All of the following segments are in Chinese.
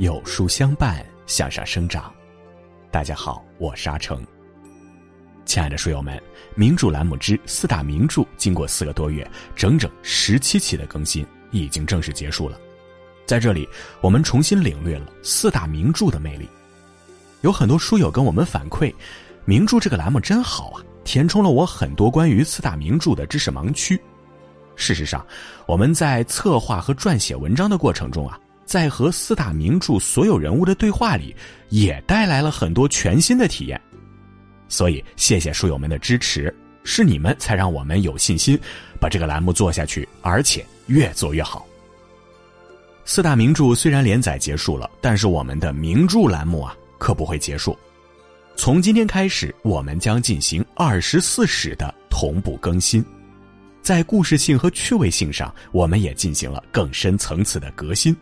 有书相伴，向上生长。大家好，我是阿成。亲爱的书友们，名著栏目之四大名著经过四个多月，整整十七期的更新，已经正式结束了。在这里，我们重新领略了四大名著的魅力。有很多书友跟我们反馈，名著这个栏目真好啊，填充了我很多关于四大名著的知识盲区。事实上，我们在策划和撰写文章的过程中啊。在和四大名著所有人物的对话里，也带来了很多全新的体验。所以，谢谢书友们的支持，是你们才让我们有信心把这个栏目做下去，而且越做越好。四大名著虽然连载结束了，但是我们的名著栏目啊，可不会结束。从今天开始，我们将进行二十四史的同步更新，在故事性和趣味性上，我们也进行了更深层次的革新。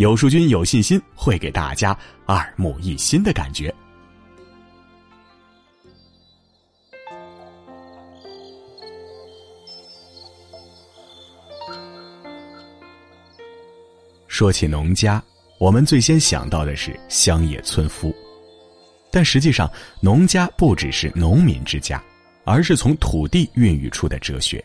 有书君有信心会给大家耳目一新的感觉。说起农家，我们最先想到的是乡野村夫，但实际上，农家不只是农民之家，而是从土地孕育出的哲学。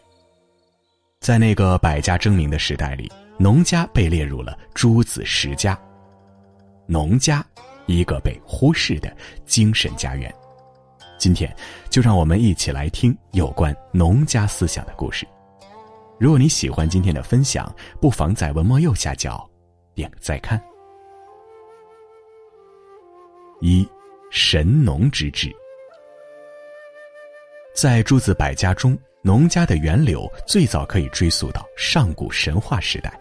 在那个百家争鸣的时代里。农家被列入了诸子十家，农家，一个被忽视的精神家园。今天，就让我们一起来听有关农家思想的故事。如果你喜欢今天的分享，不妨在文末右下角点个再看。一，神农之治，在诸子百家中，农家的源流最早可以追溯到上古神话时代。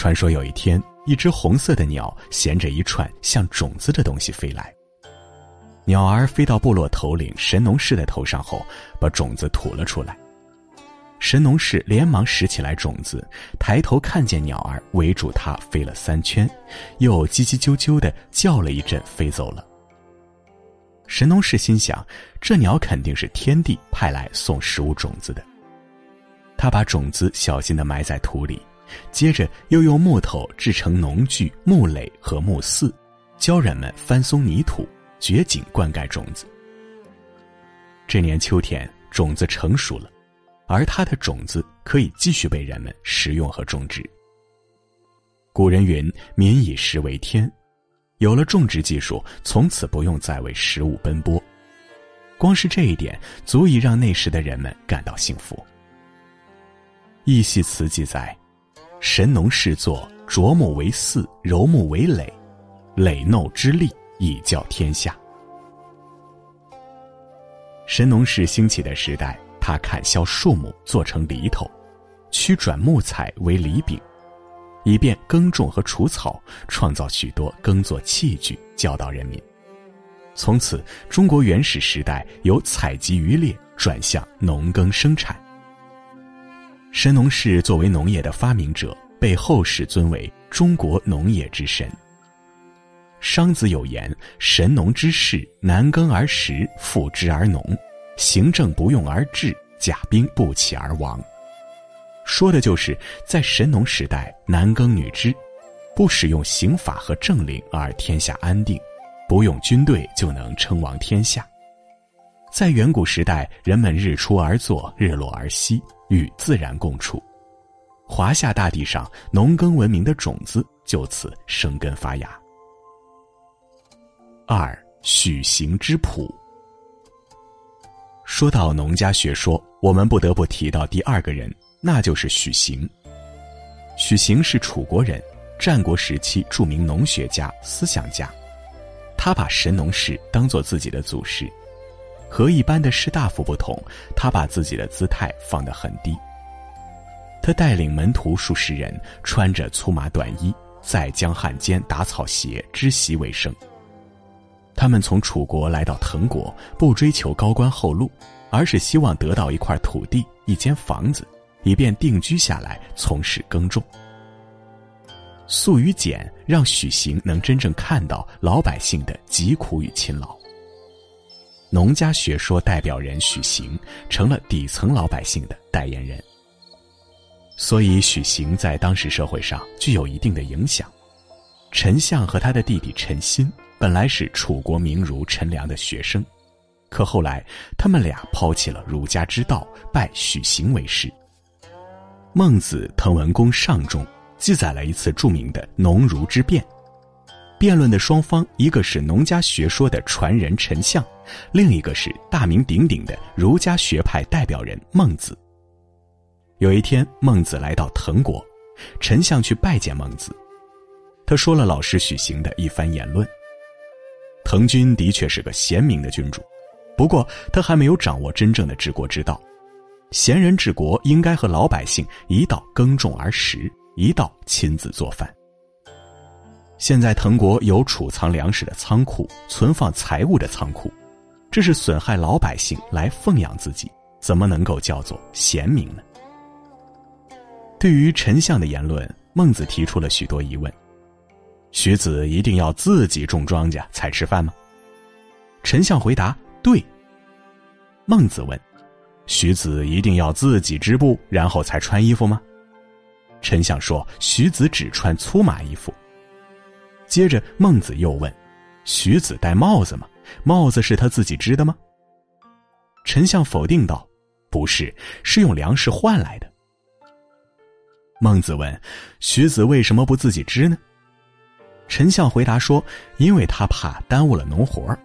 传说有一天，一只红色的鸟衔着一串像种子的东西飞来。鸟儿飞到部落头领神农氏的头上后，把种子吐了出来。神农氏连忙拾起来种子，抬头看见鸟儿围住它飞了三圈，又叽叽啾啾的叫了一阵，飞走了。神农氏心想，这鸟肯定是天帝派来送食物种子的。他把种子小心的埋在土里。接着又用木头制成农具、木垒和木饲，教人们翻松泥土、掘井灌溉种子。这年秋天，种子成熟了，而它的种子可以继续被人们食用和种植。古人云：“民以食为天”，有了种植技术，从此不用再为食物奔波。光是这一点，足以让那时的人们感到幸福。《义系词》记载。神农氏作啄木为饲，揉木为耒，耒耨之利，以教天下。神农氏兴起的时代，他砍削树木做成犁头，曲转木材为犁柄，以便耕种和除草，创造许多耕作器具，教导人民。从此，中国原始时代由采集渔猎转向农耕生产。神农氏作为农业的发明者，被后世尊为中国农业之神。商子有言：“神农之士，男耕而食，妇织而农，行政不用而治，甲兵不起而亡。”说的就是在神农时代，男耕女织，不使用刑法和政令而天下安定，不用军队就能称王天下。在远古时代，人们日出而作，日落而息。与自然共处，华夏大地上农耕文明的种子就此生根发芽。二许行之谱。说到农家学说，我们不得不提到第二个人，那就是许行。许行是楚国人，战国时期著名农学家、思想家，他把神农氏当做自己的祖师。和一般的士大夫不同，他把自己的姿态放得很低。他带领门徒数十人，穿着粗麻短衣，在江汉间打草鞋、织席为生。他们从楚国来到滕国，不追求高官厚禄，而是希望得到一块土地、一间房子，以便定居下来从事耕种。素与简让许行能真正看到老百姓的疾苦与勤劳。农家学说代表人许行成了底层老百姓的代言人，所以许行在当时社会上具有一定的影响。陈相和他的弟弟陈新本来是楚国名儒陈良的学生，可后来他们俩抛弃了儒家之道，拜许行为师。孟子《滕文公上》中记载了一次著名的农儒之辩。辩论的双方，一个是农家学说的传人陈相，另一个是大名鼎鼎的儒家学派代表人孟子。有一天，孟子来到滕国，陈相去拜见孟子，他说了老师许行的一番言论。滕君的确是个贤明的君主，不过他还没有掌握真正的治国之道。贤人治国应该和老百姓一道耕种而食，一道亲自做饭。现在滕国有储藏粮食的仓库，存放财物的仓库，这是损害老百姓来奉养自己，怎么能够叫做贤明呢？对于丞相的言论，孟子提出了许多疑问：徐子一定要自己种庄稼才吃饭吗？丞相回答：对。孟子问：徐子一定要自己织布，然后才穿衣服吗？丞相说：徐子只穿粗麻衣服。接着，孟子又问：“徐子戴帽子吗？帽子是他自己织的吗？”丞相否定道：“不是，是用粮食换来的。”孟子问：“徐子为什么不自己织呢？”丞相回答说：“因为他怕耽误了农活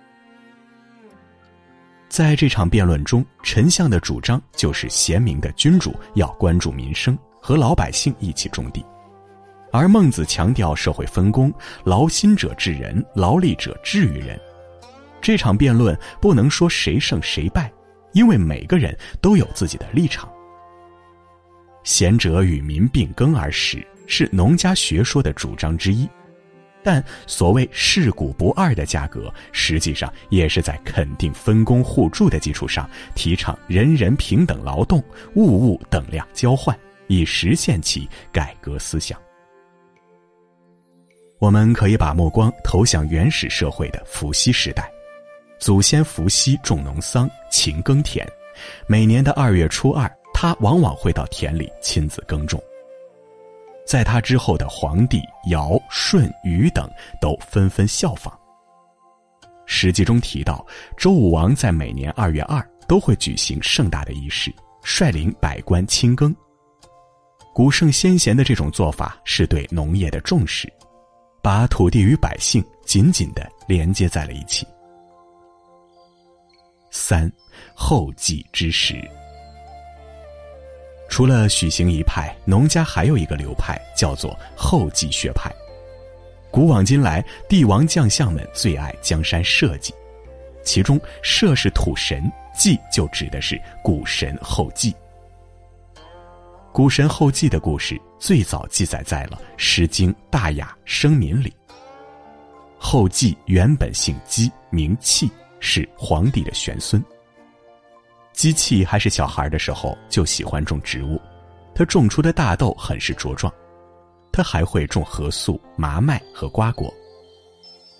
在这场辩论中，丞相的主张就是贤明的君主要关注民生，和老百姓一起种地。而孟子强调社会分工，劳心者治人，劳力者治于人。这场辩论不能说谁胜谁败，因为每个人都有自己的立场。贤者与民并耕而食，是农家学说的主张之一。但所谓世古不二的价格，实际上也是在肯定分工互助的基础上，提倡人人平等劳动，物物等量交换，以实现其改革思想。我们可以把目光投向原始社会的伏羲时代，祖先伏羲种农桑、勤耕田，每年的二月初二，他往往会到田里亲自耕种。在他之后的黄帝、尧、舜、禹等都纷纷效仿。史记中提到，周武王在每年二月二都会举行盛大的仪式，率领百官亲耕。古圣先贤的这种做法是对农业的重视。把土地与百姓紧紧的连接在了一起。三，后继之时。除了许行一派，农家还有一个流派叫做后继学派。古往今来，帝王将相们最爱江山社稷，其中社是土神，稷就指的是古神后稷。古神后稷的故事最早记载在了《诗经·大雅·生民》里。后稷原本姓姬，名契，是皇帝的玄孙。姬契还是小孩的时候就喜欢种植物，他种出的大豆很是茁壮，他还会种稗粟、麻麦和瓜果。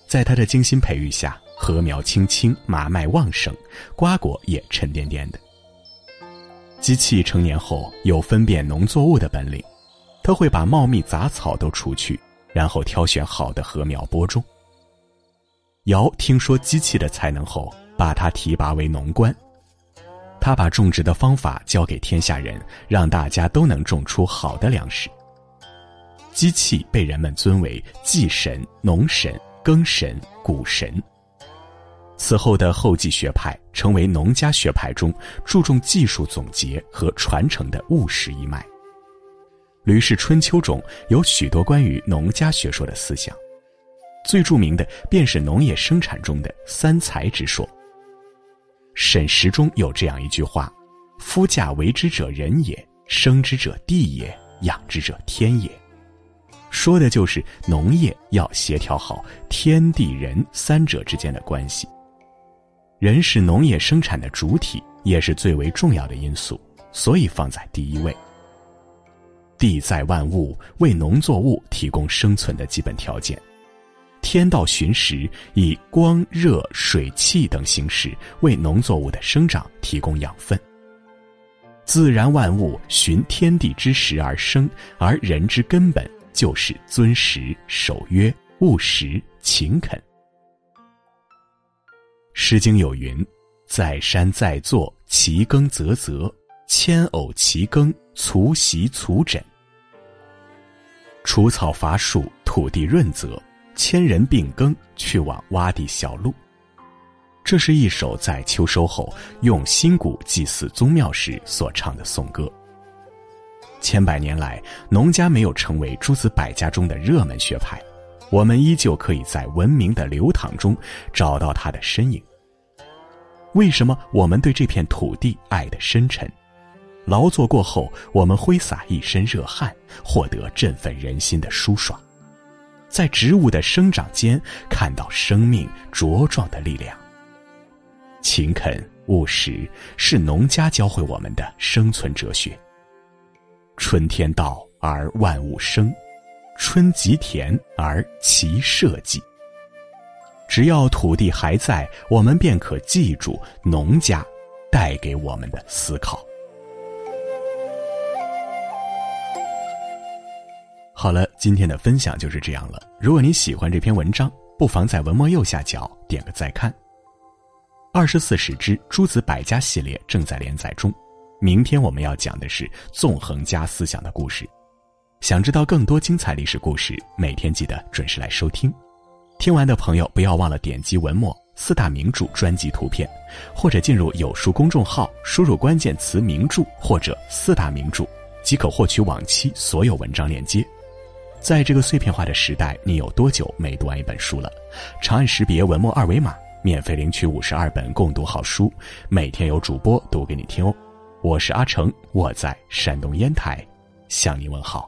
在他的精心培育下，禾苗青青，麻麦旺盛，瓜果也沉甸甸的。机器成年后有分辨农作物的本领，他会把茂密杂草都除去，然后挑选好的禾苗播种。尧听说机器的才能后，把他提拔为农官。他把种植的方法教给天下人，让大家都能种出好的粮食。机器被人们尊为祭神、农神、耕神、谷神。此后的后继学派成为农家学派中注重技术总结和传承的务实一脉。《吕氏春秋》中有许多关于农家学说的思想，最著名的便是农业生产中的三才之说。沈石中有这样一句话：“夫稼为之者人也，生之者地也，养之者天也。”说的就是农业要协调好天地人三者之间的关系。人是农业生产的主体，也是最为重要的因素，所以放在第一位。地在万物，为农作物提供生存的基本条件；天道循时，以光、热、水、气等形式为农作物的生长提供养分。自然万物循天地之时而生，而人之根本就是遵时、守约、务实勤恳。《诗经》有云：“在山在坐，其耕则泽；千偶其耕，卒席卒枕。”除草伐树，土地润泽；千人并耕，去往洼地小路。这是一首在秋收后用新谷祭祀宗庙时所唱的颂歌。千百年来，农家没有成为诸子百家中的热门学派，我们依旧可以在文明的流淌中找到它的身影。为什么我们对这片土地爱得深沉？劳作过后，我们挥洒一身热汗，获得振奋人心的舒爽，在植物的生长间看到生命茁壮的力量。勤恳务实是农家教会我们的生存哲学。春天到而万物生，春极甜而其社稷。只要土地还在，我们便可记住农家带给我们的思考。好了，今天的分享就是这样了。如果你喜欢这篇文章，不妨在文末右下角点个再看。二十四史之诸子百家系列正在连载中，明天我们要讲的是纵横家思想的故事。想知道更多精彩历史故事，每天记得准时来收听。听完的朋友不要忘了点击文末四大名著专辑图片，或者进入有书公众号，输入关键词“名著”或者“四大名著”，即可获取往期所有文章链接。在这个碎片化的时代，你有多久没读完一本书了？长按识别文末二维码。免费领取五十二本共读好书，每天有主播读给你听哦。我是阿成，我在山东烟台向你问好。